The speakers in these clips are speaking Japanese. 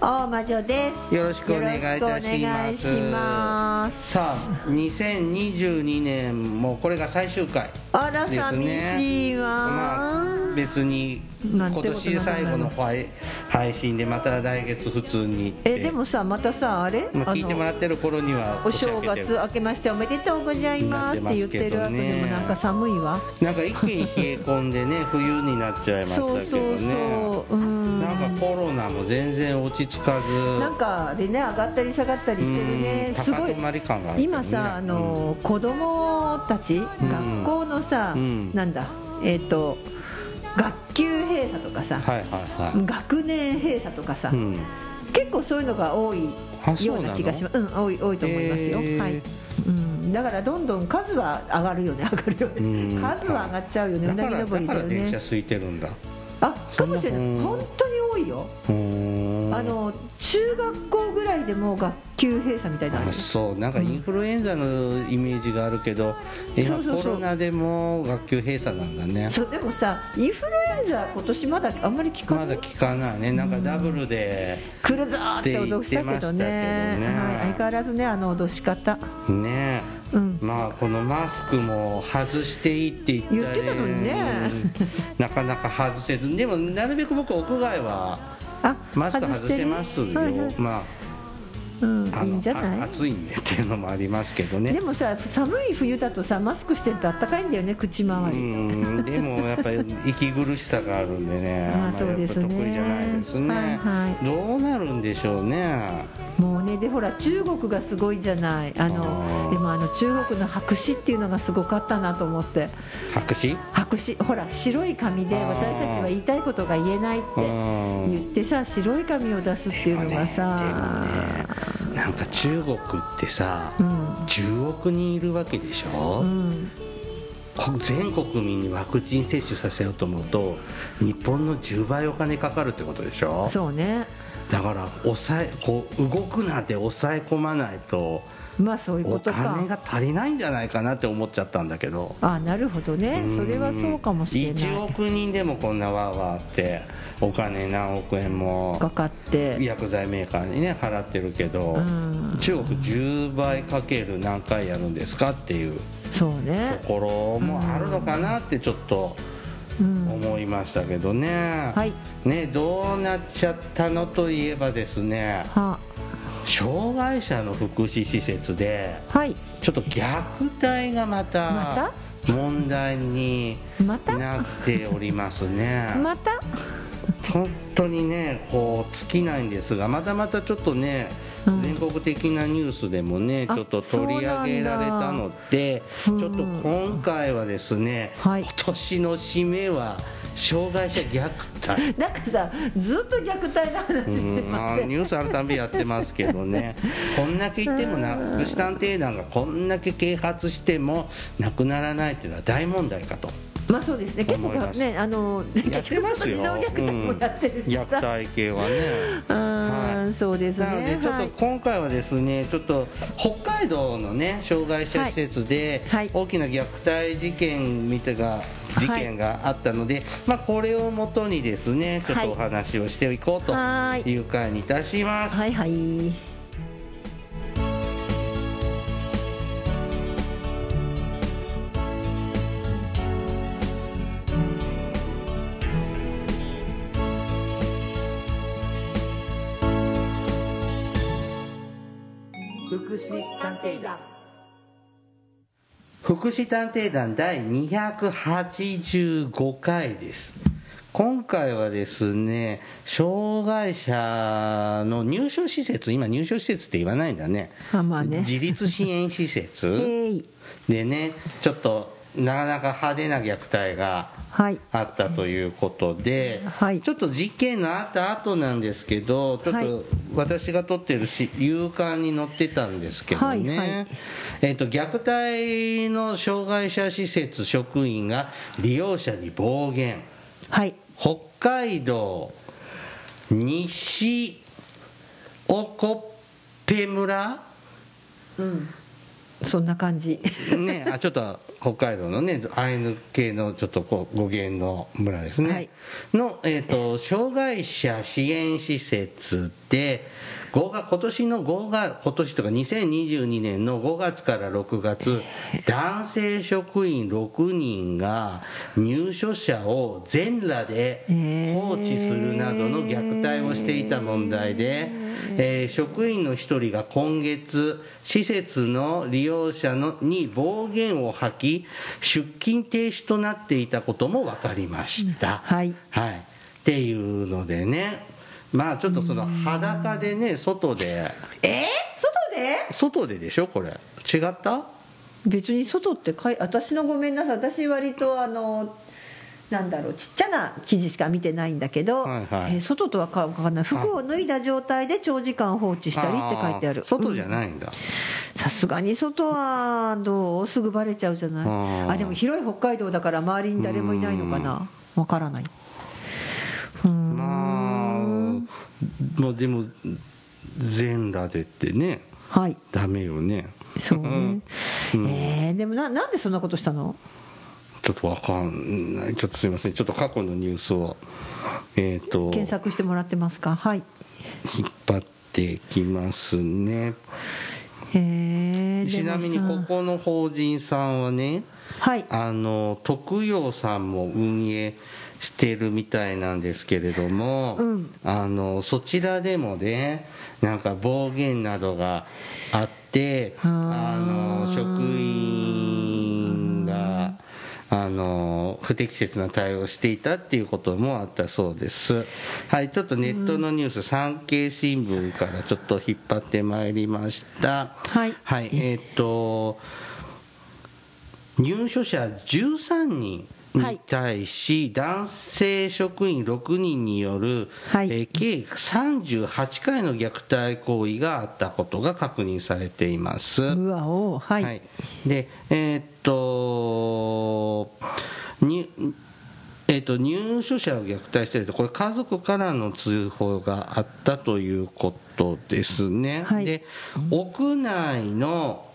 大魔女です。よろしくお願いいたします。さあ2022年もこれが最終回あらですね。寂しいわ、まあ別に今年最後の配配信でまた来月普通にえでもさまたさあれ？まあ、聞いてもらってる頃にはお正月明けましておめでとうございますって言ってる後でもなんか寒いわ。なんか一気に冷え込んでね 冬になっちゃいましたけどね。そうそうそううん。なんかコロナも全然落ち着かず。なんかでね上がったり下がったりしてるね。うんすごい。今さあの子供たち学校のさうん。なんだえっと学級閉鎖とかさはいはいはい。学年閉鎖とかさうん。結構そういうのが多いような気がします。うん多い多いと思いますよ、へー。はい、うん、だからどんどん数は上がるよね上がるよね。うん。数は上がっちゃうよね。うなぎ登りだよだから電車ね空いてるんだ。あかもしれない。うん本当に多いよ。うーんあの中学校ぐらいでもう学級閉鎖みたいなのあそう。なんかインフルエンザのイメージがあるけど、うそうそう。コロナでも学級閉鎖なんだね。そうでもさインフルエンザ今年まだあんまり聞かない？まだ聞かないね。なんかダブルで来るぞーって脅したけどね。って言ってましたけどね。はい、相変わらずねあの脅し方。ね。うん。まあこのマスクも外していいって言ってたのにね。うん。なかなか外せず。でもなるべく僕屋外はあマスク外してますよ、はいはい。まうん。いいんじゃない？あ暑いんでっていうのもありますけどね。でもさ寒い冬だとさマスクしてるとあったかいんだよね口周うり、ん。でもやっぱり息苦しさがあるんでね。まりそうですね。得意じゃないですね、はいはどうなるんでしょうね。もうねでほら中国がすごいじゃない。あのでもあの中国の白紙っていうのがすごかったなと思って。白紙？白紙。ほら白い紙で私たちは言いたいことが言えないってうん言ってさ白い紙を出すっていうのがさ、なんか中国ってさうん。10億人いるわけでしょ、うん。こ全国民にワクチン接種させようと思うと日本の10倍お金かかるってことでしょ？そうねだから抑えこう動くなんて抑え込まないとまあそういうこおと金かが足りないんじゃないかなって思っちゃったんだけど。あなるほどね。それはそうかもしれ1ない。億人でもこんなわーわーってお金何億円もかかって。薬剤メーカーにね払ってるけど、うん。中国10倍かける何回やるんですかっていうそうとねころもあるのかなってちょっとうん思いましたけどね、はい。ねどうなっちゃったのといえばですねは。障害者の福祉施設ではい。ちょっと虐待がまたま問題になっておりますね。また？本当にねこう尽きないんですがまたまたちょっとね、うん全国的なニュースでもねあちょっと取り上げられたのでちょっと今回はですね、はい。今年の締めは障害者虐待。なんかさずっと虐待の話してうんまニュースあるたびやってますけどね。こんだけ言ってもな福祉探偵団がこんだけ啓発してもなくならないっていうのは大問題かとまあそうですね。結構ねあの結局児童虐待もやってるしうん。さ、虐待系はね。うんそうですね。なのでちょっとはい。今回はですねちょっと北海道のね障害者施設ではい。はい。大きな虐待事件みたいな事件があったので、まあこれをもとにですねちょっとお話をしていこうとい。いう回にいたします。はいはい。福祉探偵団。福祉探偵団第285回です。今回はですね障害者の入所施設今入所施設って言わないんだね。あまあね。自立支援施設。でねちょっとなかなか派手な虐待がはい。あったということで、はい。ちょっと事件のあった後なんですけどちょっはい。と私が撮ってるし夕刊に載ってたんですけどね、はいはい。えっと虐待の障害者施設職員が利用者に暴言。はい。北海道西興部村？そんな感じ。ね、あちょっと北海道のねアイヌ系のちょっとこう語源の村ですね、はい。の、えー、と障害者支援施設で5月今年の5月今年とか2022年の5月から6月男性職員6人が入所者を全裸で放置するなどの虐待をしていた問題で、えー職員の一人が今月施設の利用者のに暴言を吐き出勤停止となっていたことも分かりました、はい。はい、っていうのでねまあちょっとその裸でね外で。え？ー、外で？外ででしょ？これ。違った？別に外ってかい私のごめんなさい。私割とあのなんだろうちっちゃな記事しか見てないんだけど、はいはい。えー外とはか分かんない。服を脱いだ状態で長時間放置したりって書いてある。ー。外じゃないんだ、さすがに外はどう？すぐバレちゃうじゃない？あー。あでも広い北海道だから周りに誰もいないのかな？わからない。うーん。まあまあでも全裸でってね。はい。ダメよね。そうね、うん。えーでもななんでそんなことしたの？ちょっとわかんない。ちょっとすいません。ちょっと過去のニュースをえっ、と。検索してもらってますか？はい。引っ張ってきますね。へえちなみにここの法人さんはねはい。あの徳陽さんも運営してるみたいなんですけれども、うん。あのそちらでもねなんか暴言などがあってあの職員があの不適切な対応をしていたっていうこともあったそうです。はいちょっとネットのニュース、産経新聞からちょっと引っ張ってまいりました。はい。はいえーっと入所者13人に対し、男性職員6人による、はい。えー計38回の虐待行為があったことが確認されています。うわおはい、はい、でえーっとにえーっと入所者を虐待しているとこれ家族からの通報があったということですね、はい。で屋内の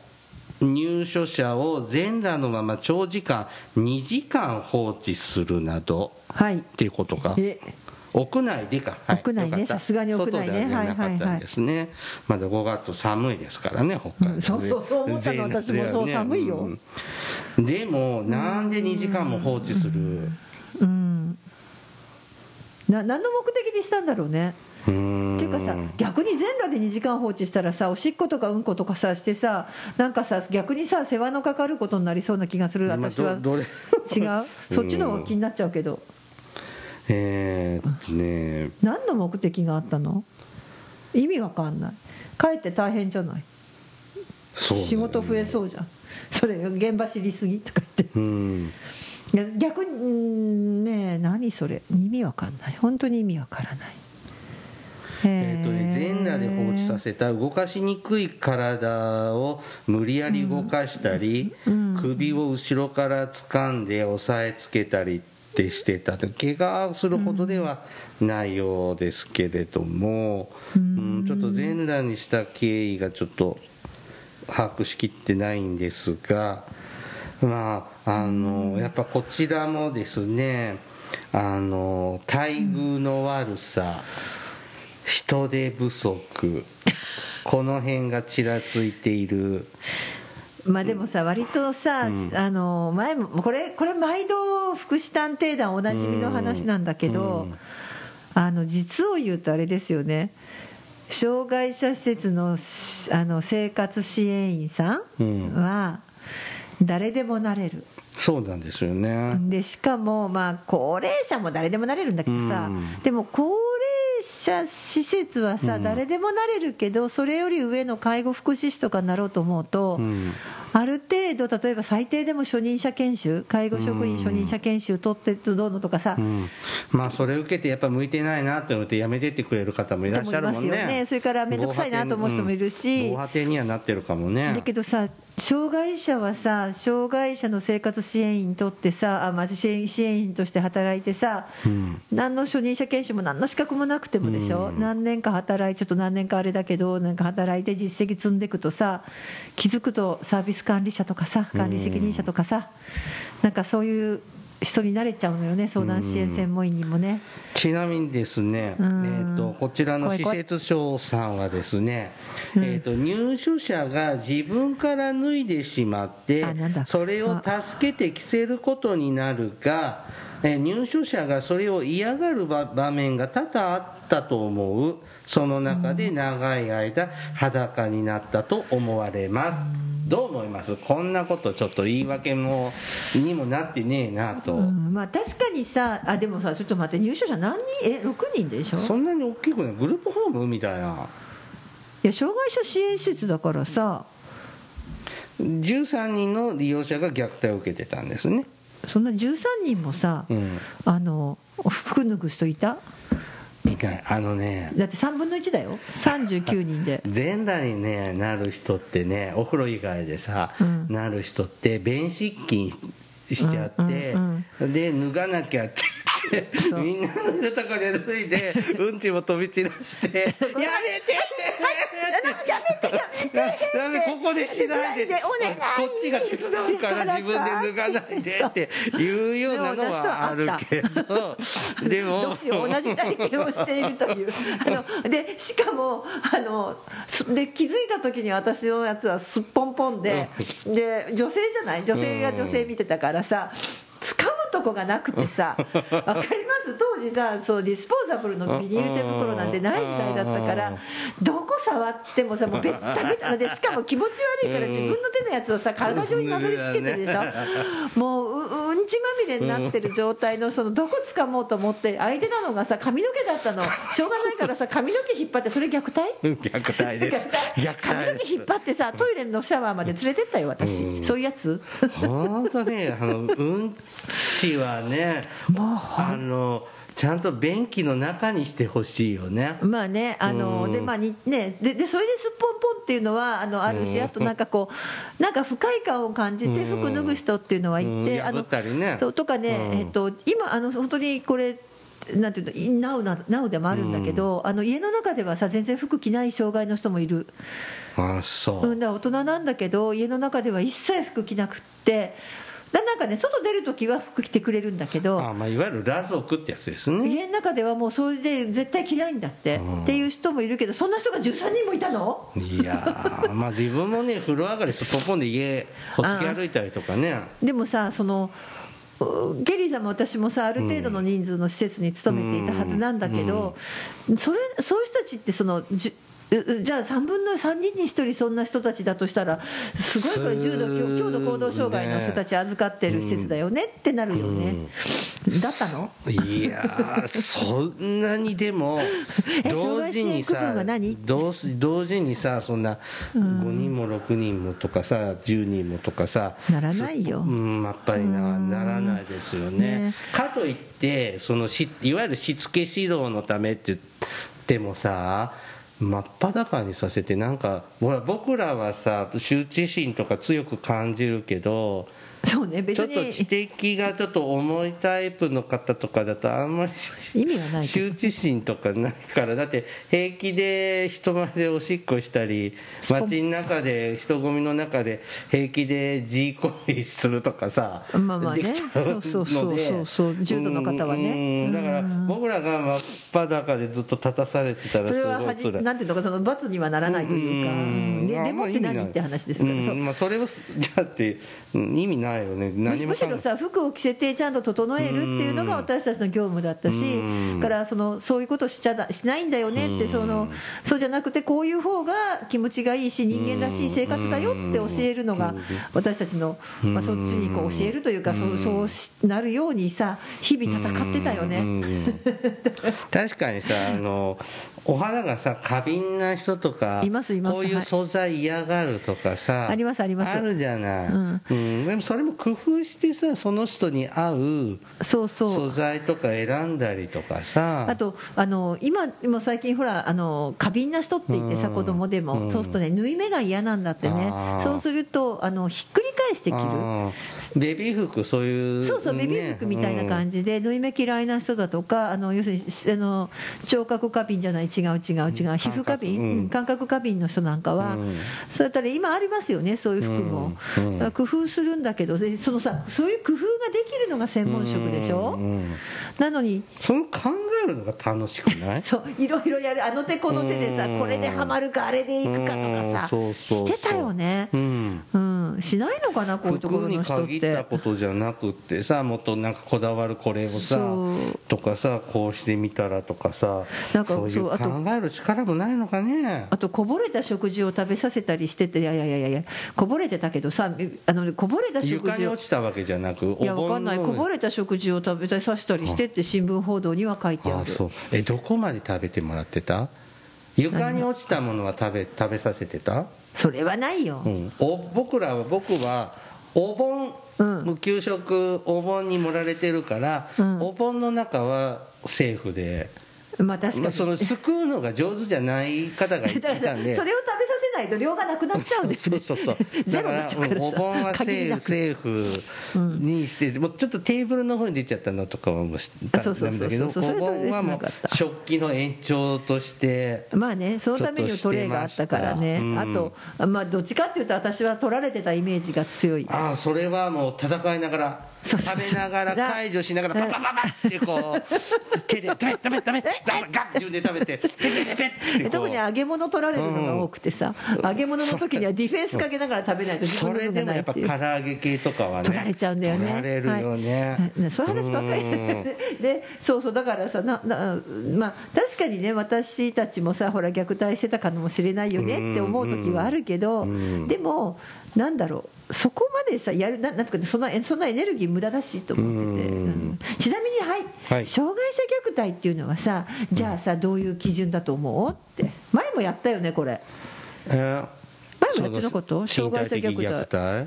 入所者を全裸のまま長時間2時間放置するなどはい。っていうことか。え。屋内でか、はい。屋内ね。さすがに屋内ね。外ではなかったんですね、まだ5月寒いですからね北海道ね、うんそうそうそう思ったの。私もそう寒いよ。うん。でもなんで2時間も放置する？うん。な何の目的にしたんだろうねっていうかさ逆に全裸で2時間放置したらさおしっことかうんことかさしてさなんかさ逆にさ世話のかかることになりそうな気がする。まあ私は。違う？そっちの方が気になっちゃうけど。えーね。何の目的があったの？意味わかんない。帰って大変じゃない？ね。仕事増えそうじゃん。それ現場知りすぎ？とか言って。うん。逆にうんねえ何それ？意味わかんない。本当に意味わからないえーとね、全裸で放置させた動かしにくい体を無理やり動かしたり、首を後ろから掴んで押さえつけたりってしてたと怪我するほどではないようですけれども、うんちょっと全裸にした経緯がちょっと把握しきってないんですがまああのやっぱこちらもですねあの待遇の悪さ、人手不足。この辺がちらついている。まあでもさ割とさ、あの前もこれこれ毎度福祉探偵団おなじみの話なんだけど、あの実を言うとあれですよね。障害者施設のしあの生活支援員さんは誰でもなれる。そうなんですよね。でしかもまあ高齢者も誰でもなれるんだけどさ、うん。でも高齢者施設はさ、誰でもなれるけどそれより上の介護福祉士とかになろうと思うと、うんある程度例えば最低でも初任者研修介護職員初任者研修取ってどうのとかさ、うん、まあそれ受けてやっぱ向いてないなって思ってやめてってくれる方もいらっしゃるもんね。と思いますよね。それから面倒くさいなと思う人もいるし。防波堤にはなってるかもね。だけどさ障害者はさ障害者の生活支援員にとってさあ、まあ、支援支援員として働いてさ、うん。何の初任者研修も何の資格もなくてもでしょ、うん。何年か働いちょっと何年かあれだけどなんか働いて実績積んでいくとさ気づくとサービス管理者とかさ管理責任者とかさ、なんかそういう人になれちゃうのよね相談支援専門員にもね。ちなみにですね、えうん。ー、とこちらの施設長さんはですね、うん。えー、と入所者が自分から脱いでしまってそれを助けて着せることになるが、えー入所者がそれを嫌がる場場面が多々あったと思う。その中で長い間裸になったと思われます、どう思います？こんなことちょっと言い訳もにもなってねえなと、うんまあ、確かにさあでもさちょっと待って入所者何人？え6人でしょ？そんなに大きくない？グループホームみたいな。いや障害者支援施設だからさ。13人の利用者が虐待を受けてたんですね、そんな13人もさ、うん、あの服脱ぐ人いた？いないあのね。だって3分の1だよ。39人で。全裸に、ね、なる人ってねお風呂以外でさ、うん。なる人って便失禁しちゃって、うん。で脱がなきゃって言ってそう。みんなのいるとこで脱いで うんちも飛び散らして「やめて!」ってやめてやめてダメここでしないでお願いこっちが手伝うから自分で脱がないでっていうようなのはあるけど。でもどうしよう同じ体験をしているという。あのでしかもあのすで気づいた時に私のやつはすっぽんぽんでで女性じゃない？女性が女性見てたからさ掴むとこがなくてさ わかり当時さそうディスポーザブルのビニール手袋なんてない時代だったからどこ触ってもさもうベッタベタで しかも気持ち悪いから自分の手のやつをさ体中になぞりつけてるでしょ？もうううんちまみれになってる状態のそのどこ掴もうと思って相手なのがさ髪の毛だったの。しょうがないからさ髪の毛引っ張ってそれ虐待？虐待です。虐 髪の待毛引っ張ってさトイレのシャワーまで連れてったよ私、うん。そういうやつ？本当ねあのうんちはねもうあのちゃんと便器の中にしてほしいよね。まあね、あのうん。でまあにねででそれですっぽんぽんっていうのはあのあるし、あとなんかこうなんか不快感を感じてうん。服脱ぐ人っていうのはいて、うん。破あのったりね。そうとかね、うん。えっと今あの本当にこれ。なんていうのナウなナウでもあるんだけど、あの家の中ではさ全然服着ない障害の人もいる、あそう、うん、だ大人なんだけど家の中では一切服着なくってだなんかね外出る時は服着てくれるんだけどあまあ、いわゆる裸族ってやつですね。家の中ではもうそれで絶対着ないんだって、うん。っていう人もいるけどそんな人が13人もいたの？いやーまあ自分もね風呂上がりすっぽんぽんで家ほっつき歩いたりとかね。でもさそのうゲリーさんも私もさある程度の人数の施設に勤めていたはずなんだけど、それそういう人たちってそのじゃあ3分の3人に1人そんな人たちだとしたらすごいこれ重度強強度行動障害の人たち預かってる施設だよねってなるよね、だったの？いやーそんなにでも え同時にさ同時同時にさそんな5人も6人もとかさ10人もとかさならないよ。すうんやっぱりなならないですよね。ね。かといってそのしいわゆるしつけ指導のためって言ってもさ真っ裸にさせてなんか僕らはさ羞恥心とか強く感じるけどそうね別ちょっとに知的がちょっと重いタイプの方とかだとあんまり意味はない羞恥心とかないから。だって平気で人前でおしっこしたり街の中で人混みの中で平気で自行為するとかさまあまあね。できちゃうので。そうそうそうそう。そう重度の方はね。うんだから僕らが真っ裸でずっと立たされてたらすそれははじなんていうのかその罰にはならないというか、ででもって何って話ですから、まあ、それをじゃあってうん意味ないないよね。むしろさ服を着せてちゃんと整えるっていうのが私たちの業務だったしからそのそういうことしちゃだしないんだよねってそのそうじゃなくてこういう方が気持ちがいいし人間らしい生活だよって教えるのが私たちの、まあ、そっちにこう教えるというかそうそうしなるようにさ日々戦ってたよね。確かにさあのお肌がさ過敏な人とかいますいます。こういう素材嫌がるとかさ、ありますあります。あるじゃない、うん。うん。でもそれも工夫してさその人に合う素材とか選んだりとかさ。あとあの今も最近ほらあの過敏な人って言ってさうん。子供でうんも。そうするとね縫い目が嫌なん。だってねそうするとあのひっくり返して着る。ベビー服そういうそうそうベビー服みたいな感じで縫い目嫌いな人だとかあの要するにあの聴覚過敏じゃない違う違う違う皮膚過敏？感覚。過敏の人なんかはうん。そうやったら今ありますよねそういう服も。工夫するんだけどでそのさそういう工夫ができるのが専門職でしょ？なのにその考えるのが楽しくない？そういろいろやるあの手この手でさうん。これでハマるかあれでいくかとかうん。さしてたよね。うん。うん。しないのかなこういうところ服にの人っ限ったてことじゃなくってさもっとなんかこだわるこれをさとかさこうしてみたらとかさなんかそういう考える力もないのかね。あとこぼれた食事を食べさせたりしてていやいやいやいやこぼれてたけどさあのこぼれた食床に事を落ちたわけじゃなくいやわかんない。こぼれれた食事を食べさせたりしてって新聞報道には書いてある。あそう。えどこまで食べてもらってた？床に落ちたものは食べ食べさせてた、それはないよ。うん、お僕らは僕はお盆、うん。給食お盆に盛られてるから、うん。お盆の中はセーフで、まあ確かに。まあ、そのすくうのが上手じゃない方がいたんで。それを食べさせないと量がなくなっちゃうんですそうねそうそう。ゼだからロになっちゃうからうんお盆はセーフセーフにして、もうちょっとテーブルの方に出ちゃったのとかはもう知ったそうそうそうそう。んだけどお盆はもう食器の延長としてまあね、そのためにはトレーがあったからね、ちょっとしてまあと、まあ、どっちかっていうと、私は取られてたイメージが強い、ああそれはもう戦いながら食べながら解除しながらパパパパってこう手で「ダメダメダメダメガッ!」自分で食べてペペペペって特に揚げ物取られるのが多くてさ、揚げ物の時にはディフェンスかけながら食べないとそれでもやっぱ。唐揚げ系とかはね取られちゃうんだよね。取られるよね、そういう話ばっかりで、そうそうだからさ、ななまあ確かにね私たちもさほら虐待してたかもしれないよねって思う時はあるけど、でもなんだろうそこまでさやるななんとかねそんなそんなエネルギー無駄だしと思ってて、うん。うん。ちなみにはい、はい。障害者虐待っていうのはさじゃあさどういう基準だと思う？って。前もやったよねこれ。えー前もやってなかった障害者虐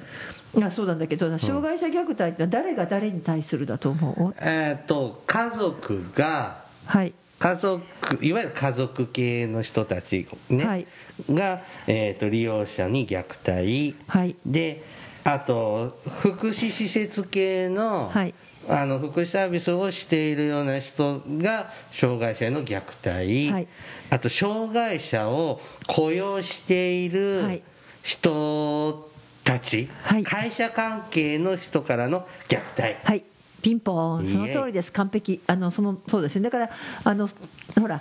待。あそうなんだけど障害者虐待って誰が誰に対するだと思う？えっ、と家族がはい家族いわゆる家族系の人たち、ねはい。が、えー、と利用者に虐待、はい。であと福祉施設系の,、はい。あの福祉サービスをしているような人が障害者への虐待、はい。あと障害者を雇用しているはい。人たち、はい。会社関係の人からの虐待、はいピンポーン。その通りです。完璧。あのそのそうですね。だからあのほら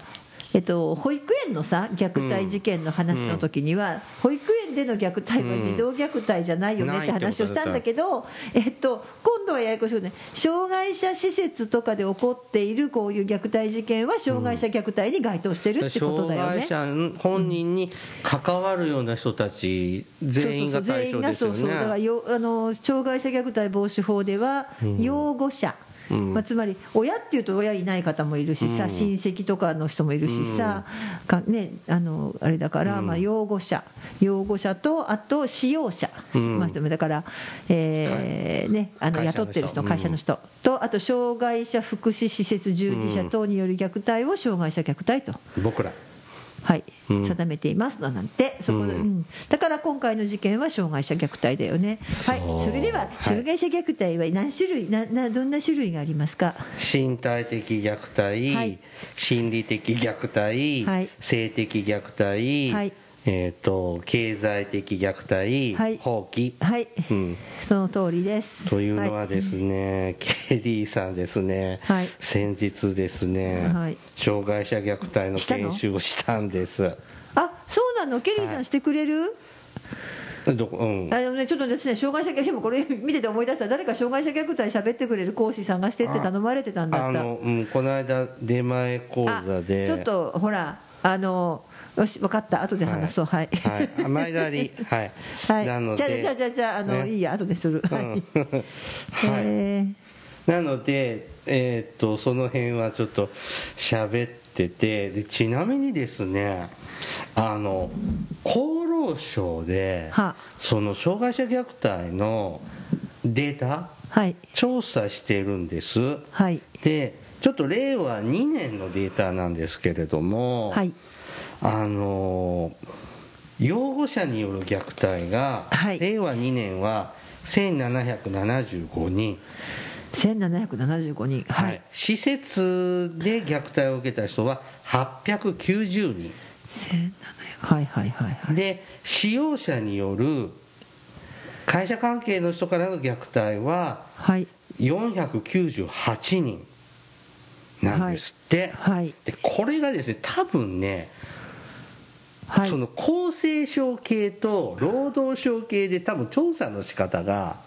えっと、保育園のさ虐待事件の話の時には、保育園での虐待は児童虐待じゃないよねって話をしたんだけど、えっと、今度はややこしいよね障害者施設とかで起こっているこういう虐待事件は障害者虐待に該当してるってことだよね。障害者本人に関わるような人たち全員が対象ですよそうそうそうからあの障害者虐待防止法では、養護者、うんまあ、つまり親っていうと親いない方もいるしさ、うん。親戚とかの人もいるしさ、かね、あのあれだから、うん。まあ、養護者。養護者とあと使用者、うん。まあ、だから、えーね、あの雇ってる人うん。会社の人、とあと障害者福祉施設従事者等による虐待を障害者虐待と。僕らはい。うん。定めていますのなんて。そこで、うん。うん。だから今回の事件は障害者虐待だよね。はい。それでははい。障害者虐待は何種類ななどんな種類がありますか？身体的虐待、はい。心理的虐待、はい。性的虐待、はいえー、と経済的虐待、はい。放棄、はい、うん、その通りです。というのはですね、ケリーさんですね、はい。先日ですね、はい。障害者虐待の研修をしたんです。あそうなの？ケリーさはい。んしてくれる、どこうん。あのね、ちょっとですね、障害者虐待、もこれ見てて思い出した、誰か障害者虐待喋ってくれる講師探してって頼まれてたんだった。あの、うん、この間出前講座で。あちょっとほら、あのよし、分かった、後で話そう、はい。はい、あ前借り。はい、はい、なので。じゃあ、じゃあ、じゃあ、じゃあ、あの、ね。いいや、後でする。はい。はい。えー。なので、えーっとその辺はちょっと喋っててでちなみにですねあの厚労省では。その障害者虐待のデータはい、調査してるんです。はい、でちょっと令和2年のデータなんですけれども、はい、あの養護者による虐待が、はい。令和2年は1775人、1775人、ははい。い、施設で虐待を受けた人は890人。1700はい、はい、はい、はい。で使用者による会社関係の人からの虐待ははい、498人なんですって、はい、でこれがですね多分ねはい。そ。の厚生省系と労働省系で多分調査の仕方が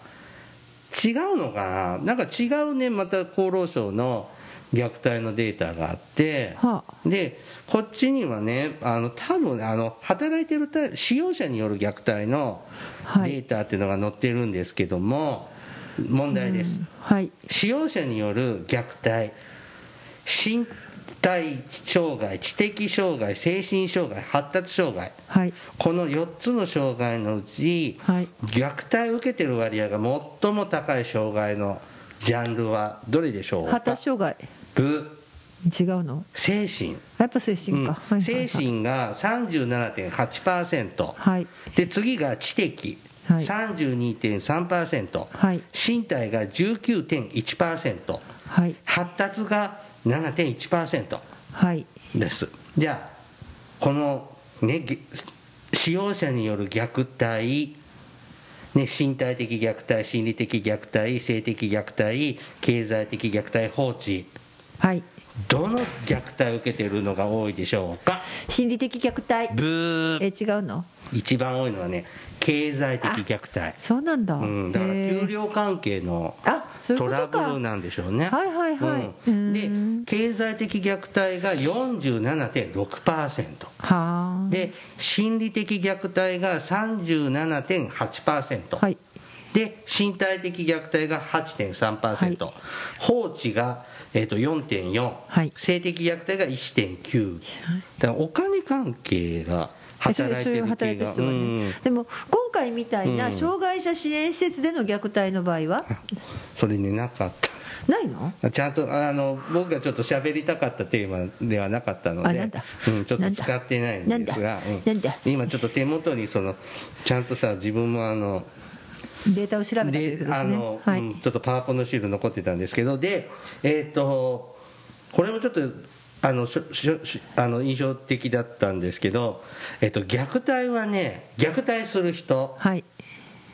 違うのかな。なんか違うねまた厚労省の虐待のデータがあって。はでこっちにはねあの多分あの働いてるた使用者による虐待のはい。データっていうのが載ってるんですけども問題です、はい、使用者による虐待身体障害知的障害精神障害発達障害。はい、この4つの障害のうち、はい。虐待を受けてる割合が最も高い障害のジャンルはどれでしょう？か発達障害、ブ違うの？精神、やっぱ精神か。うん。精神が37.8%、はい、で次が知的、はい。32.3%、はい、身体が19.1%はい、発達が7.1%はい、です。じゃあこのねげ使用者による虐待ね、身体的虐待、心理的虐待、性的虐待、経済的虐待、放置、はい。どの虐待を受けているのが多いでしょうか、心理的虐待？ブー、え、違うの？一番多いのはね、経済的虐待、そうなんだ。うん、だから給料関係のト。ラブルなんでしょうね。はいはいはいうんうんで、経済的虐待が47.6%。はあ。で、心理的虐待が37.8%。はい。で、身体的虐待が8.3%。はい放置が、えー、と4.4、はい。性的虐待が1.9。だからお金関係が働いてる系が。うんでも今回みたいなうん。障害者支援施設での虐待の場合は？それね、なかった。ないの？ちゃんとあの僕がちょっと喋りたかったテーマではなかったのでうん、ちょっと使ってないんですが、うん。今ちょっと手元にそのちゃんとさ自分もあのデータを調べたというでことですね。あの、ちょっとパワポのシール残ってたんですけどでえっ、とこれもちょっとあのしょしあの印象的だったんですけど、えっと虐待はね虐待する人。はい。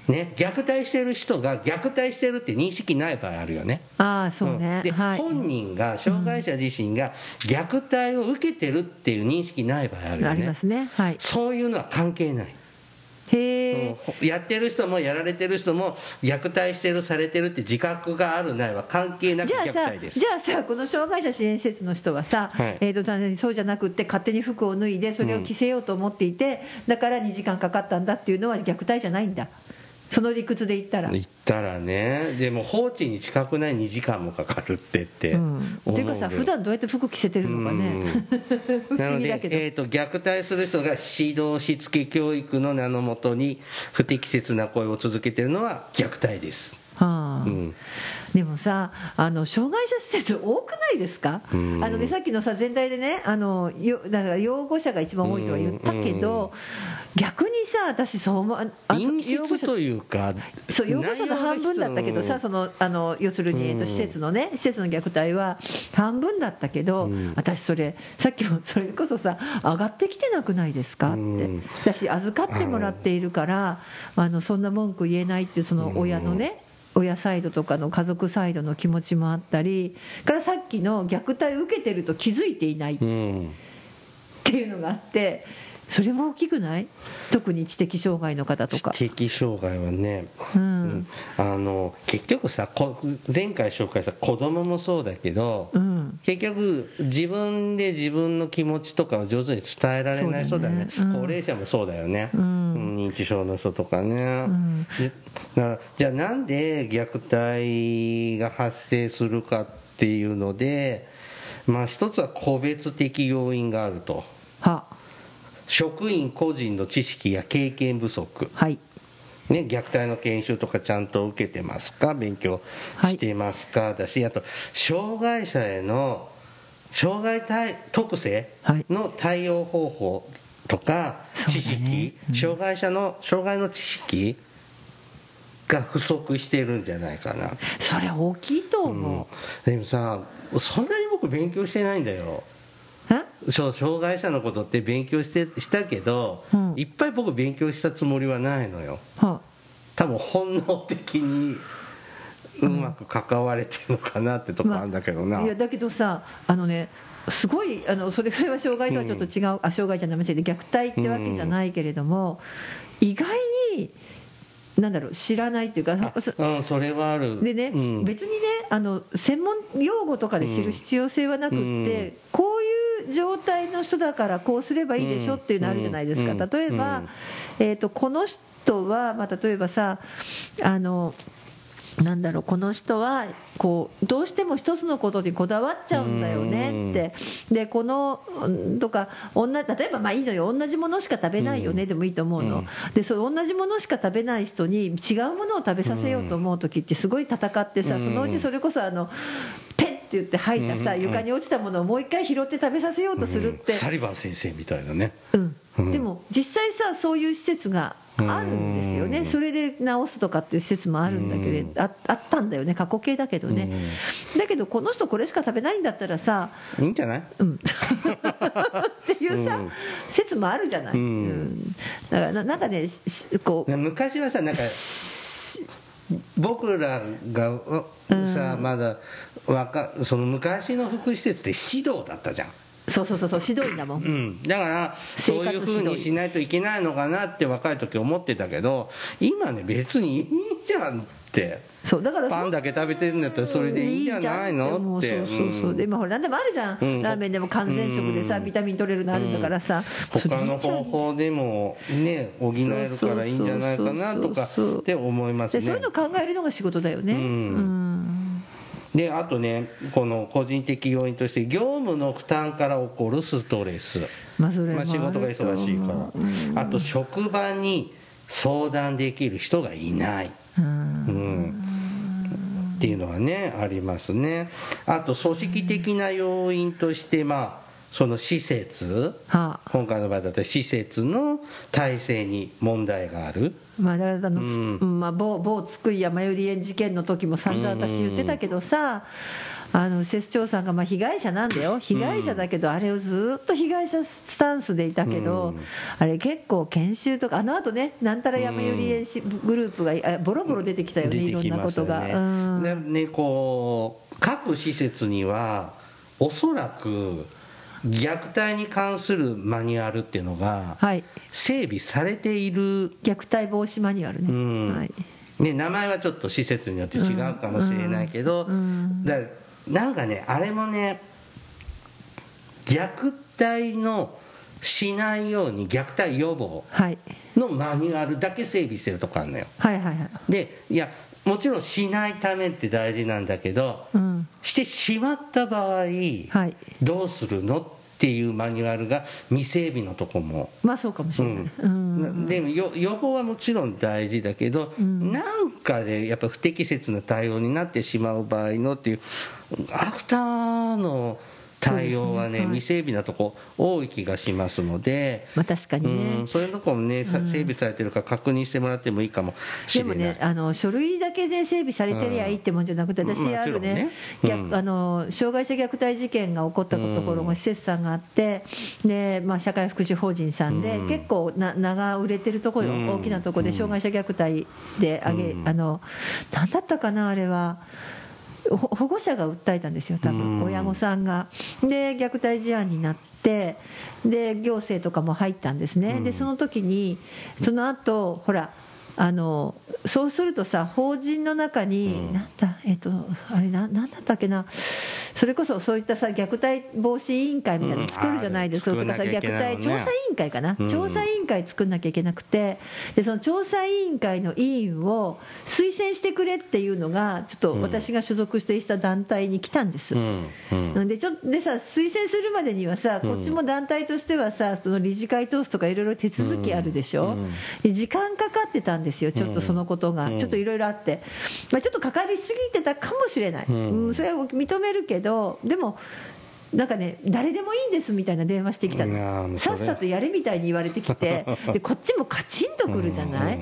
ね虐待してる人が虐待してるって認識ない場合あるよね。ああそうね、ん。で、はい。本人が障害者自身が虐待を受けてるっていう認識ない場合あるよね。ありますね。はい。そういうのは関係ない、やってる人もやられてる人も虐待してるされてるって自覚があるないは関係なくじゃあさ虐待です。じゃあさこの障害者支援施設の人はさ、はい。えー、とそうじゃなくって勝手に服を脱いでそれを着せようと思っていて、だから2時間かかったんだっていうのは虐待じゃないんだその理屈で言ったら。言ったらね。でも放置に近くない2時間もかかるってってうん、思うっていうかさ普段どうやって服着せてるのかね。不なのでえー、と虐待する人が指導しつけ教育の名のもとに不適切な行為を続けているのは虐待です、はあうん。でもさあの障害者施設多くないですか、うん。あのね、さっきのさ全体でねあのよだから養護者が一番多いとは言ったけど、逆にさ私そう思う陰湿というかそう養護者の半分だったけどさ、そのあの要するに、えっと、施設のね、施設の虐待は半分だったけど、うん。私、それ、さっきも それこそさ、上がってきてなくないですか？って、うん。私、預かってもらっているから、あのそんな文句言えないっていう、その親のね、親サイドとかの家族サイドの気持ちもあったり、からさっきの虐待を受けてると気づいていないっていうのがあって。それも大きくない？特に知的障害の方とか。知的障害はね、ううん。んあの結局さこ前回紹介した子供もそうだけど、うん。結局自分で自分の気持ちとかを上手に伝えられない人だよね。ね。うん。高齢者もそうだよね、んうん。認知症の人とかね、じゃあなんで虐待が発生するかっていうのでまあ一つは個別的要因があると。は職員個人の知識や経験不足。はい。ね、虐待の研修とかちゃんと受けてますか？勉強してますか、だしあと障害者への障害対特性の対応方法とかそうだね。知識、うん。障害者の障害の知識が不足してるんじゃないかな、それ大きいとう。ん。思でもさそんなに僕勉強してないんだよそう障害者のことって勉強してしたけど、うん。いっぱい僕勉強したつもりはないのよ。は多分本能的にうまく関われてるのかなってとこあるんだけどな、いやだけどさあのねすごいあのそれそれは障害とはちょっと違う、あ障害じゃない間違えて虐待ってわけじゃないけれども、意外になんだろう知らないっていうかあうんそれはある。でね、うん。別にねあの専門用語とかで知る必要性はなくって、うん。こういう状態の人だからこうすればいいでしょっていうのあるじゃないですか、うん例えば、うん。えー、とこの人は、まあ、例えばさあのなんだろうこの人はこうどうしても一つのことにこだわっちゃうんだよねって。でこのうんとか同じ例えばまあいいのよ。同じものしか食べないよね。でもいいと思うの、うん。でそう同じものしか食べない人に違うものを食べさせようと思う時ってすごい戦ってさ、うん。そのうちそれこそあの言って吐いたさ、うん床に落ちたものをもう一回拾って食べさせようとするって、サリバン先生みたいなね。うん。うん。でも実際さそういう施設があるんですよね、うんそれで治すとかっていう施設もあるんだけれど、ああったんだよね。過去形だけどね、だけどこの人これしか食べないんだったらさいいんじゃない？うん。っていうさ、うん。説もあるじゃない、うん。うん。だからななんかねしこう。昔はさなんか僕らがさ、まだその昔の福祉施設って指導だったじゃんそうそうそう指導員だもん、うん、だからそういうふうにしないといけないのかなって若い時思ってたけど今ね別にいいじゃんってそうだからパンだけ食べてるんだったらそれでいいんじゃないのってそうそうそう、うんで今ほら何でもあるじゃん、うんラーメンでも完全食でさ、うんビタミン取れるのあるんだからさ、それ他の方法でもね補えるからいいんじゃないかなとかって思いますねそういうの考えるのが仕事だよねうんであとねこの個人的要因として業務の負担から起こるストレス。まあそれもまあ、仕事が忙しいかうん。らあと職場に相談できる人がいない、うん。うん、っていうのはねありますね。あと組織的な要因としてまあその施設はあ。今回の場合だったら施設の体制に問題がある。まあ、だからあの、つうん。うんまあ、某某津久井やまゆり園事件の時も散々私言ってたけどさ、あの施設長さんがまあ被害者なんだよ。被害者だけどあれをずっと被害者スタンスでいたけど、うん。あれ結構研修とかあのあとねなんたらやまゆり園しグループがあボロボロ出てきたよね、いろんなことが。ねねこう各施設にはおそらく虐待に関するマニュアルっていうのがはい、整備されている虐待防止マニュアルね、うん。はい、ね、名前はちょっと施設によって違うかもしれないけど、うん。だなんかねあれもね虐待のしないように虐待予防はい、のマニュアルだけ整備してるとこあるのよ。はいはいはい。でいやもちろんしないためって大事なんだけど、うん。してしまった場合、はい。どうするのっていうマニュアルが未整備のとこも。まあそうかもしれない、うん。なでもよ予防はもちろん大事だけど、ん。なんかでやっぱ不適切な対応になってしまう場合のっていうアフターの対応はねね。はい。未整備なとこ多い気がしますので、まあ確かにね、うん、そういうとこもね、さ整備されてるか確認してもらってもいいかもしでもれない。ねあの書類だけで整備されてりゃいいってもんじゃなくて、うん。私あるね。もちろんね。うん。逆あの障害者虐待事件が起こったところの施設さんがあってで、まあ、社会福祉法人さんで、うん。結構な名が売れてるところ大きなところで障害者虐待であげ、うん。あの何だったかなあれは。ほ保護者が訴えたんですよ多うん。分親御さんが。で虐待事案になってで行政とかも入ったんですね、うん。でその時にその後ほらあのそうするとさ法人の中に、うん。なんだえっ、とあれななんだったっけなそれこそそういったさ虐待防止委員会みたいなの作るじゃないですか、うんとかさ虐待調査委員会かな、うん。調査委員会作んなきゃいけなくて。でその調査委員会の委員を推薦してくれっていうのがちょっと私が所属していた団体に来たんです。でちょでさ推薦するまでにはさ、こっちも団体としてはさ、その理事会通すとかいろいろ手続きあるでしょ、うん。で時間かかってたんですよ、ちょっとそのことが、うん。ちょっといろいろあって、まあ、ちょっとかかりすぎてたかもしれない、うん。うん。それは認めるけど、でも、なんかね、誰でもいいんですみたいな電話してきたの、さっさとやれみたいに言われてきて、でこっちもカチンとくるじゃない、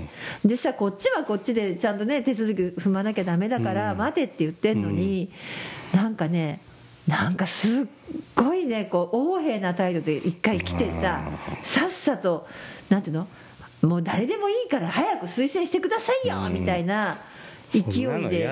うんでさ、こっちはこっちでちゃんとね、手続き踏まなきゃだめだから、うん。待てって言ってんのに、なんかね、なんかすっごいね、こう横柄な態度で一回来てさ、さっさと、なんていうの、もう誰でもいいから早く推薦してくださいよ、うん。みたいな勢いので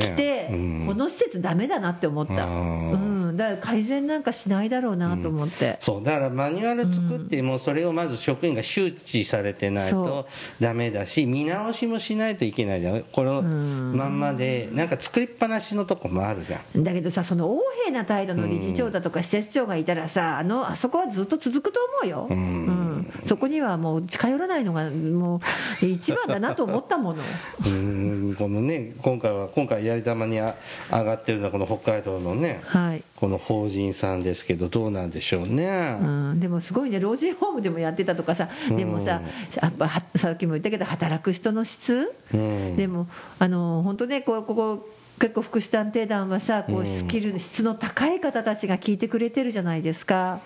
来て、うん。この施設ダメだなって思った、ううん。ん、だから改善なんかしないだろうなと思って。そうだからマニュアル作ってもそれをまず職員が周知されてないそとダメだし見直しもしないといけないじゃん。このん。まんまでなんか作りっぱなしのとこもあるじゃん。だけどさ、その横柄な態度の理事長だとか施設長がいたらさ、あのあそこはずっと続くと思うよ、うん。うん。そこにはもう近寄らないのがもう一番だなと思ったもの。うん。このね今回は今回やり玉にあ上がってるのはこの北海道のねはい。この法人さんですけどどうなんでしょうね、うん、でもすごいね。老人ホームでもやってたとかさでもさ、やっぱはさっきも言ったけど働く人の質、うん。でもあの本当ねこうここ結構福祉探偵団はさこうスキル質の高い方たちが聞いてくれてるじゃないですか。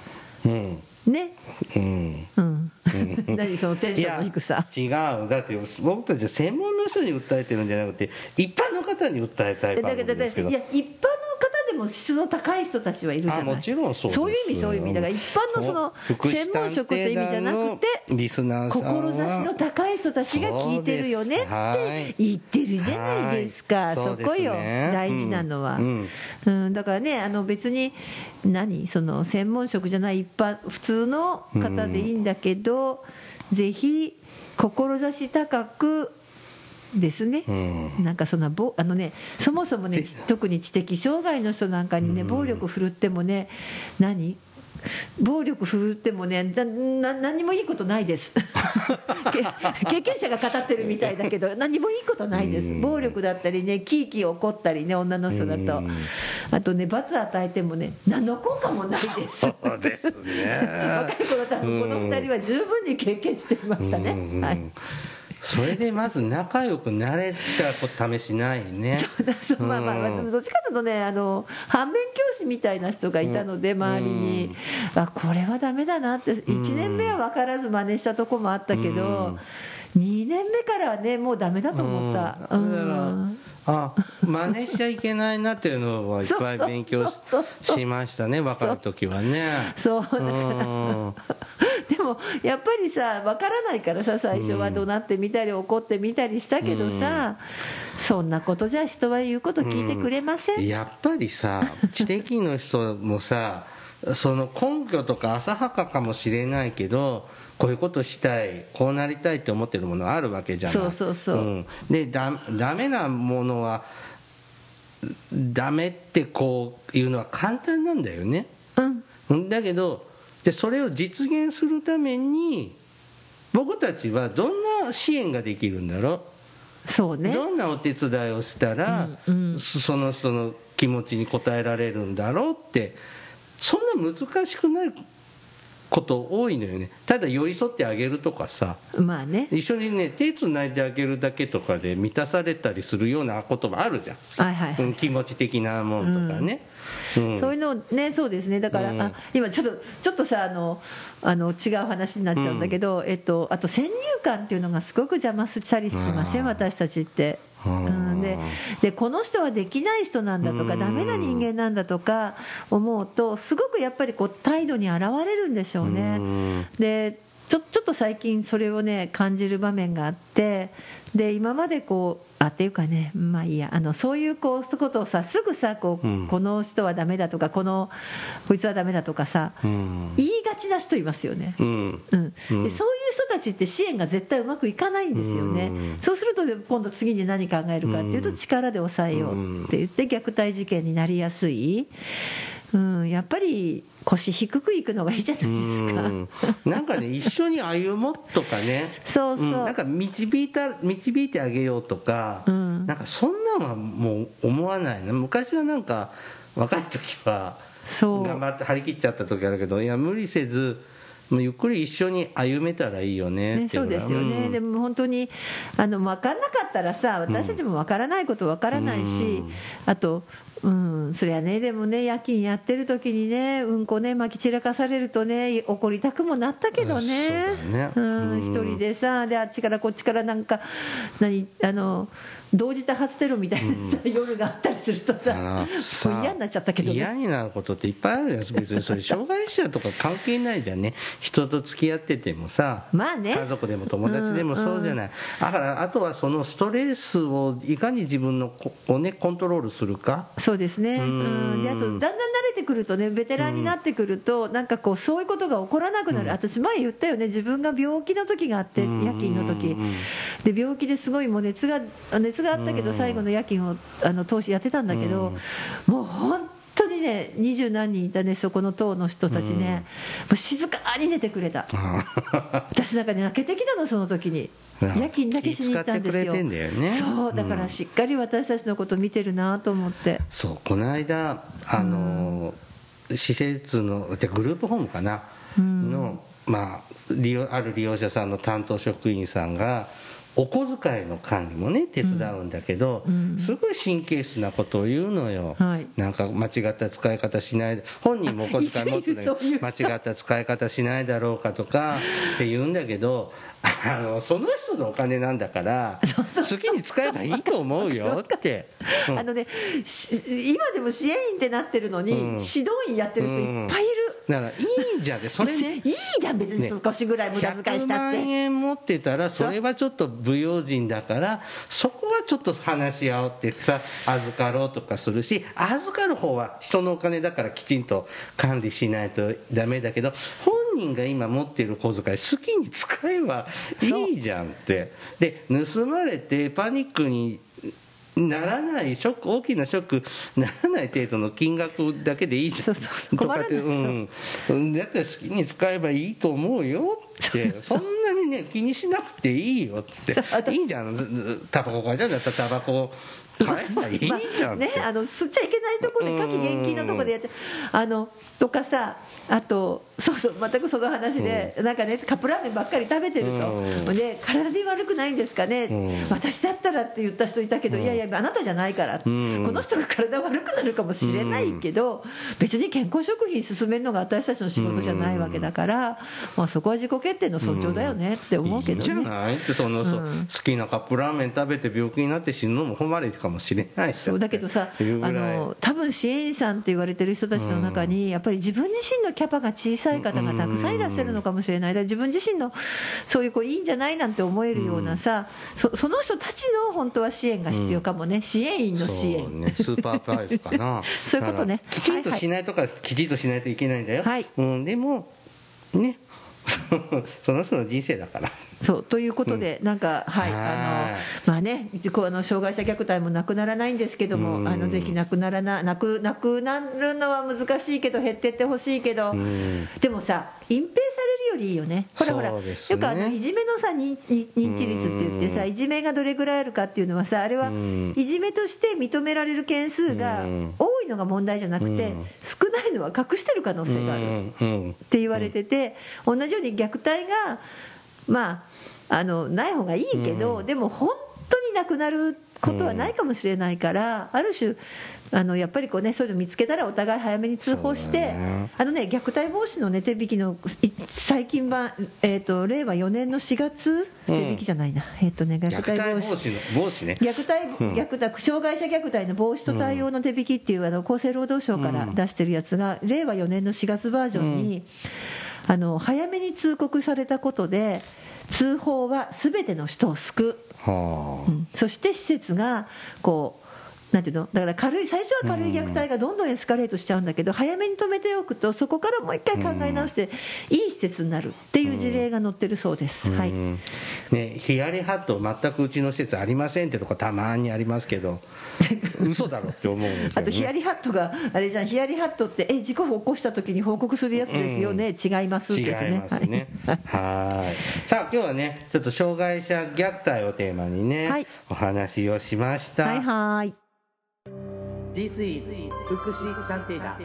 うんね。うん。うん何そのテンションの低さ。違う。だって僕たちは専門の人に訴えてるんじゃなくて一般の方に訴えたい番組ですけど。いや一般のも質の高い人たちはいるじゃない。あもちろんそうです。そういう意味そういう意味だから一般のその専門職って意味じゃなくてリスナーさんは。志の高い人たちが聞いてるよねって言ってるじゃないですか、はい。そこよ、大事なのは、ううん。ん。だからね、あの別に何、その専門職じゃない一般、普通の方でいいんだけど、ぜひ、志高くですね。うん。なんかそんなぼあのねそもそもね特に知的障害の人なんかにね暴力振るってもね何？暴力振るってもねなな何もいいことないです。け経験者が語ってるみたいだけど何もいいことないです。うん。暴力だったりねキーキー怒ったりね女の人だと。うん。あとね罰与えてもね何の効果もないです。そうです 若ねい頃多分この二人は十分に経験していましたね、うん。はいそれでまず仲良くなれた試しないね。そうまあまあ、うんどっちかというとねあの反面教師みたいな人がいたので、周りに、あこれはダメだなって1年目は分からず真似したとこもあったけど、2年目からはねもうダメだと思った、ううん。だからあ真似しちゃいけないなっていうのはいっぱい勉強しましたね若い時はね。そう。だからうん。でもやっぱりさ分からないからさ最初は怒鳴ってみたり怒ってみたりしたけどさ、そんなことじゃ人は言うこと聞いてくれません、やっぱりさ知的の人もさその根拠とか浅はかかもしれないけどこういうことしたいこうなりたいって思ってるものあるわけじゃない。そうそうそう。ん。でだダメなものはダメってこういうのは簡単なんだよね。うん。だけどでそれを実現するために僕たちはどんな支援ができるんだろう、そうね。どんなお手伝いをしたら、うんうん。その人の気持ちに応えられるんだろうってそんな難しくないこと多いのよね。ただ寄り添ってあげるとかさ。まあね。一緒にね手つないであげるだけとかで満たされたりするようなこともあるじゃん、はいはいはい。うん気持ち的なもんとかね、うん。そういうのねそうですね。だから、うん。あ今ちょっとちょっとさあのあの違う話になっちゃうんだけど、えっとあと先入観っていうのがすごく邪魔したりしません、うん私たちって。ででこの人はできない人なんだとか、うん。ダメな人間なんだとか思うとすごくやっぱりこう態度に現れるんでしょうね。うん。でちょちょっと最近それをね感じる場面があってで今までこうあっていうかねまあいいや。あのそういうこうことをさすぐさこう、うん。この人はダメだとかこのこいつはダメだとかさ、うん。言いがちな人いますよね。うん。うん、でそういう人たちって支援が絶対うまくいかないんですよね、うん。そうすると今度次に何考えるかっていうとうん。力で抑えようって言って虐待事件になりやすい、うん、やっぱり腰低くいくのがいいじゃないですか、うん。なんかね一緒に歩もうとかね。そうそう、うん。なんか導いた導いてあげようとか、うん。なんかそんなんはもう思わないな。昔はなんか若い時は頑張って張り切っちゃった時あるけどいや無理せずゆっくり一緒に歩めたらいいよねね、っていそうですよね、うん。でも本当にあの分かんなかったらさ私たちも分からないこと分からないし、うん。あと、うん、そりゃねでもね夜勤やってる時にねうんこねまき散らかされるとね怒りたくもなったけどね。あそうだね。うん人でさであっちからこっちからなんか何あの同時多発テロみたいなさ、夜があったりするとさ嫌になっちゃったけど嫌ね。になることっていっぱいあるやつ別にそれ障害者とか関係ないじゃんね。人と付き合っててもさまあね。家族でも友達でもそうじゃない、だからあとはそのストレスをいかに自分のこをねコントロールするか。そうですね、ううん。ん、であとだんだん慣れてくるとねベテランになってくると、なんかこうそういうことが起こらなくなる、私前言ったよね。自分が病気の時があってうん夜勤の時。うんで病気ですごいもう熱が熱があったけどうん。最後の夜勤をあの通しやってたんだけど、もう本当にね二十何人いたねそこの党の人たちね、もう静かに寝てくれた。私なんかね泣けてきたのその時に。うん夜勤だけしに行ったんですよ。気遣ってくれてんだよね。そうだからしっかり私たちのこと見てるなと思って。そうこの間あの、施設のでグループホームかな、うん。の、まあ、利用ある利用者さんの担当職員さんがお小遣いの管理もね手伝うんだけど、うん。すごい神経質なことを言うのよ、はい。なんか間違った使い方しない本人もお小遣い持ってるそういう人。間違った使い方しないだろうかとかって言うんだけどあのその人のお金なんだから好きに使えばいいと思うよ って。うん。あのね、し今でも支援員ってなってるのに、うん。指導員やってる人いっぱいいる、だからいいじゃん。でそれねいいじゃん、別に。ね。少しぐらい無駄遣いした100って。万円持ってたらそれはちょっと不用心だからそこはちょっと話し合おうってさ預かろうとかするし預かる方は人のお金だからきちんと管理しないとダメだけど本人が今持ってる小遣い好きに使えばいいじゃんって。で盗まれてパニックにならないショック大きなショックならない程度の金額だけでいいじゃん。そうそう。とかってうん。うんだったら好きに使えばいいと思うよって。そんなにね気にしなくていいよって。いいじゃん。タバコ買いたいんだったらタバコ買えばいいじゃんって、ね、あの吸っちゃいけないところで火気厳禁のところでやっちゃう。あのとかさあとそうそう全くその話で、なんかねカップラーメンばっかり食べてると、うん。で体に悪くないんですかね、うん。私だったらって言った人いたけど、いやいやあなたじゃないから、うん。この人が体悪くなるかもしれないけど、別に健康食品進めるのが私たちの仕事じゃないわけだから、まあ、そこは自己決定の尊重だよねって思うけどいいんじね。ゃない。ってその、そうん。好きなカップラーメン食べて病気になって死ぬのも誉れかもしれないそうだけどさあの多分支援員さんって言われてる人たちの中に、やっぱり自分自身のキャパが小さい方がたくさんいらっしゃるのかもしれない、だ自分自身のそういうこういいんじゃないなんて思えるようなさ、そその人たちの本当は支援が必要かもね、支援員の支援。ね、スーパープライズかな。そういうことね。きちんとしないとか、きちんとしないといけないんだよ、はい。うん、でもね。その人の人生だからそうということで、なんか、はい、はい。あのまあね、あの障害者虐待もなくならないんですけども、うん。あのぜひなくならななくなくなるのは難しいけど、減ってってほしいけど、うん。でもさ、隠蔽されるよりいいよね、ほらほら、ね。よくあのいじめのさ認知認知率って言ってさ、うん。いじめがどれぐらいあるかっていうのはさ、あれはうん。いじめとして認められる件数がうん。多いのが問題じゃなくてうん、少ないのは隠してる可能性がある。って言われてて、同じように虐待が、まあ、あのない方がいいけど、うん。でも本当になくなることはないかもしれないから、ある種あのやっぱりこう、ね、そういうの見つけたらお互い早めに通報して、だね。あのね、虐待防止の、ね、手引きのい最近版、えー、と令和4年の4月、手引きじゃないな、えーとね、虐虐待防止。待防止の防止ね。虐待うん。虐待障害者虐待の防止と対応の手引きっていう、あの厚生労働省から出してるやつが、令和4年の4月バージョンに、あの早めに通告されたことで、通報はすべての人を救う。はうんそして施設がこうなんていうの？だから軽い最初は軽い虐待がどんどんエスカレートしちゃうんだけど、早めに止めておくとそこからもう一回考え直して、いい施設になるっていう事例が載ってるそうです、あ、はい、うんね、ヒヤリハット全くうちの施設ありませんってとこたまにありますけど 嘘だろって思うんですよ、ね、あとヒヤリハットがあれじゃんヒヤリハットってえ事故を起こした時に報告するやつですよね、違いますって違いやつね。ますね。はい。さあ今日はねちょっと障害者虐待をテーマにね、はい。お話をしました。はいはい This is 福祉探偵団。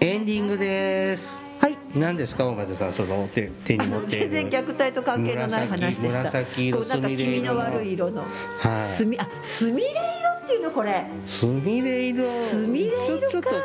エンディングです。はい。何ですかさんその手手に持って全然虐待と関係のない話でした。紫紫色こうなんかの悪い色の、はい。あれ色？っていうのこれ？すみれ色。すみれ色か。ちょちょっと濃い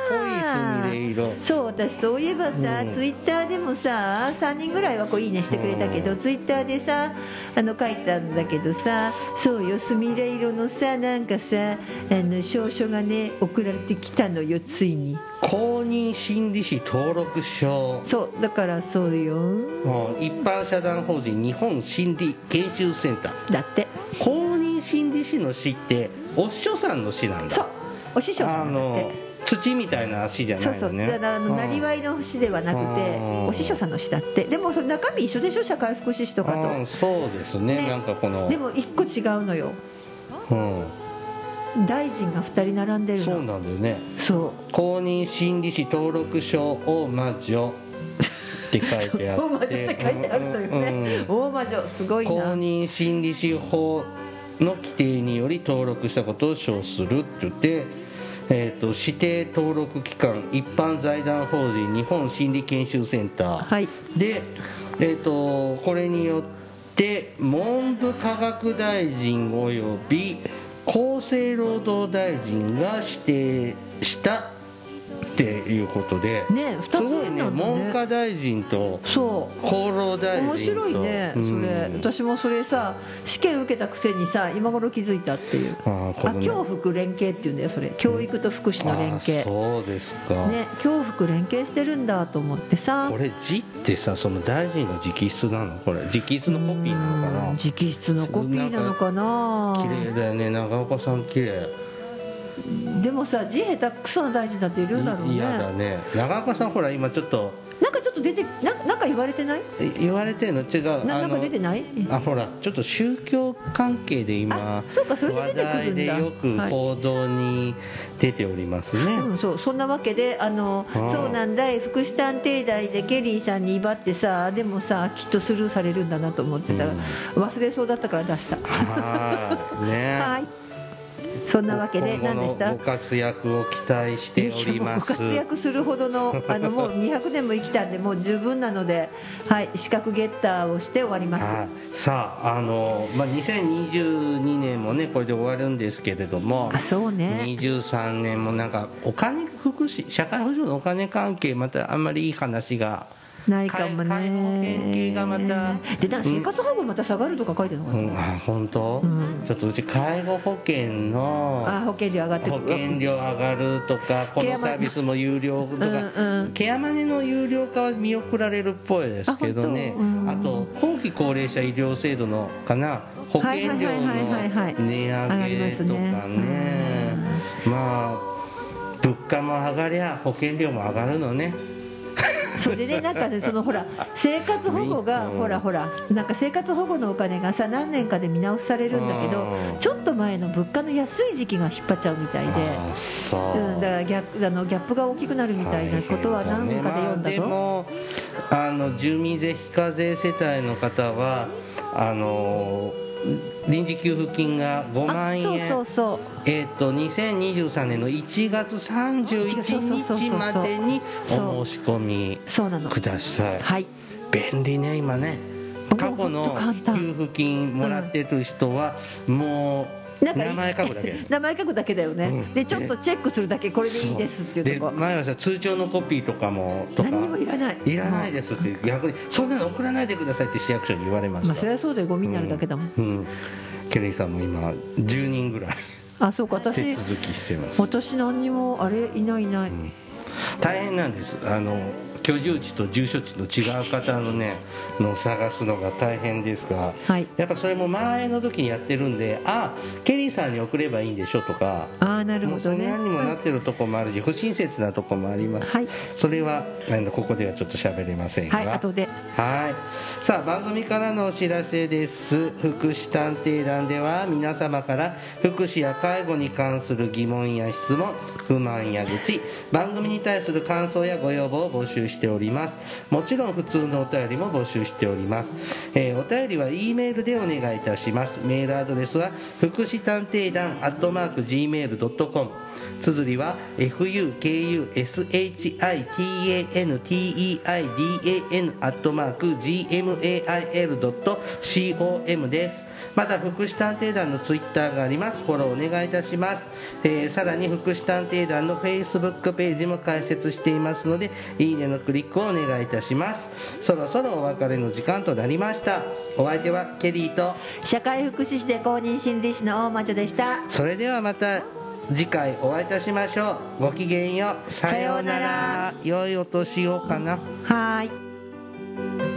すみれ色。そう私そういえばさ、うん。ツイッターでもさ3人ぐらいはこういいねしてくれたけど、うん。ツイッターでさあの書いたんだけどさそうよすみれ色のさなんかさあの証書がね送られてきたのよついに。公認心理師登録証そうだからそうよ。うん一般社団法人日本心理研修センター。だって。公認心理師の師ってお師匠さんの師なんだ。そう。お師匠さあんだっのて土みたいな師じゃそうそうないのね。だからあのうん。なりわいの師ではなくてうん。お師匠さんの師だって。でもその中身一緒でしょ社会福祉士とかうんとそうですね。ね。なんかこの。でも一個違うのよ。うん。大臣が2人並んでるそうのなんだよね。そう。公認心理師登録証大魔女って書いてあって。大魔女って書いてあるのようん。うん。ね大魔女すごい公な認心理師法の規定により登録したことを称するって言って、えー、と指定登録機関一般財団法人日本心理研修センター、はい。で、えー、とこれによって文部科学大臣および厚生労働大臣が指定したっていうことで、ねす2つごいね。なんだ文科ね大臣と厚労大臣と面白いねそれ。うん私もそれさ試験受けたくせにさ今頃気づいたっていう。あね。教福連携っていうんだよそれ。教育と福祉の連あ携そうですか、ね教福連携してるんだと思ってさ。これ字ってさその大臣の直筆なの？これ直筆のコピーなのかな？うん直筆のコピーなのかな？綺麗だよね。長岡さん綺麗でもさ字下手くそな大臣だっているんだろうね。嫌だね。長岡さんほら今ちょっと。なんかちょっと出てななんか言われてない？え言われてんの？違うななんか出てない？あほらちょっと宗教関係で今あそうかそれで出てくるんだ。話題でよくはい報道に出ておりますね、うん、そうそんなわけであのそうなんだい。福祉探偵団でケリーさんに威張ってさでもさきっとスルーされるんだなと思ってた。ら、忘れそうだったから出した。はい。ね。はいそんなわけで何でした？ご活躍を期待しております。ご活躍するほどの あのもう200年も生きたんでもう十分なので、はい、資格ゲッターをして終わります、はい、さああの、まあ、2022年もねこれで終わるんですけれどもあそうね。23年もなんかお金福祉社会保障のお金関係またあんまりいい話がないかもね。介護保険系がまた。でなんか生活保護また下がるとか書いてるのかな、うん、あ本当、うん。ちょっとうち介護保険のあ保険料上がってく保る険料上がるとかこのサービスも有料とか、うんうん。ケアマネの有料化は見送られるっぽいですけどね。あ本当？あと後期高齢者医療制度のかな保険料の値上上がりますげとかねねまあ物価も上がりゃ保険料も上がるのね それでなんかねそのほら生活保護がうん。ほらほらなんか生活保護のお金がさ何年かで見直しされるんだけどうん。ちょっと前の物価の安い時期が引っ張っちゃうみたいで。う、うん、だからギャップあのギャップが大きくなるみたいなことは何かで読んだぞ、まあの住民税非課税世帯の方はあの臨時給付金が5あ万円。そうそうえっと2023年の1月31日までにお申し込みそう。なのください。はい。便利ね今ね。過去の給付金もらってる人はもう名前書くだけ 名前書くだけだよね、うん。でちょっとチェックするだけこれでいいですっていうとこ。で前はさ通帳のコピーとかもとか。何にもいらない。いらないですって逆に。そんなの送らないでくださいって市役所に言われました、まあそれはそうだよ。ゴミになるだけだもん、うん、うん。ケリーさんも今10人ぐらい あそうか。手私続きしてます。私何にもあれいないいない、大変なんです。あの居住地と住所地の違う方のねの探すのが大変ですが、はい。やっぱそれも前の時にやってるんであケリーさんに送ればいいんでしょとかああなるほどね。んなにもなってるとこもあるし不親切なとこもあります、はい。それはあのここではちょっと喋れませんが。はい後で。はい。さあ番組からのお知らせです。福祉探偵団では皆様から福祉や介護に関する疑問や質問不満や愚痴番組に対する感想やご要望を募集してしております。もちろん普通のお便りも募集しております、えーお便りは E メールでお願いいたします。メールアドレスは福祉探偵団アットマーク Gmail.com 綴りは fukushitanteidan アットマーク gmail.com です。また福祉探偵団のツイッターがあります。フォローお願いいたします、えーさらに福祉探偵団のフェイスブックページも開設していますのでいいねのクリックをお願いいたします。そろそろお別れの時間となりました。お相手はケリーと。社会福祉士で公認心理師の大魔女でした。それではまた次回お会いいたしましょう。ごきげんよう。さようなら。良いお年をかな。はーい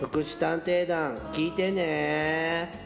福祉探偵団聞いてね。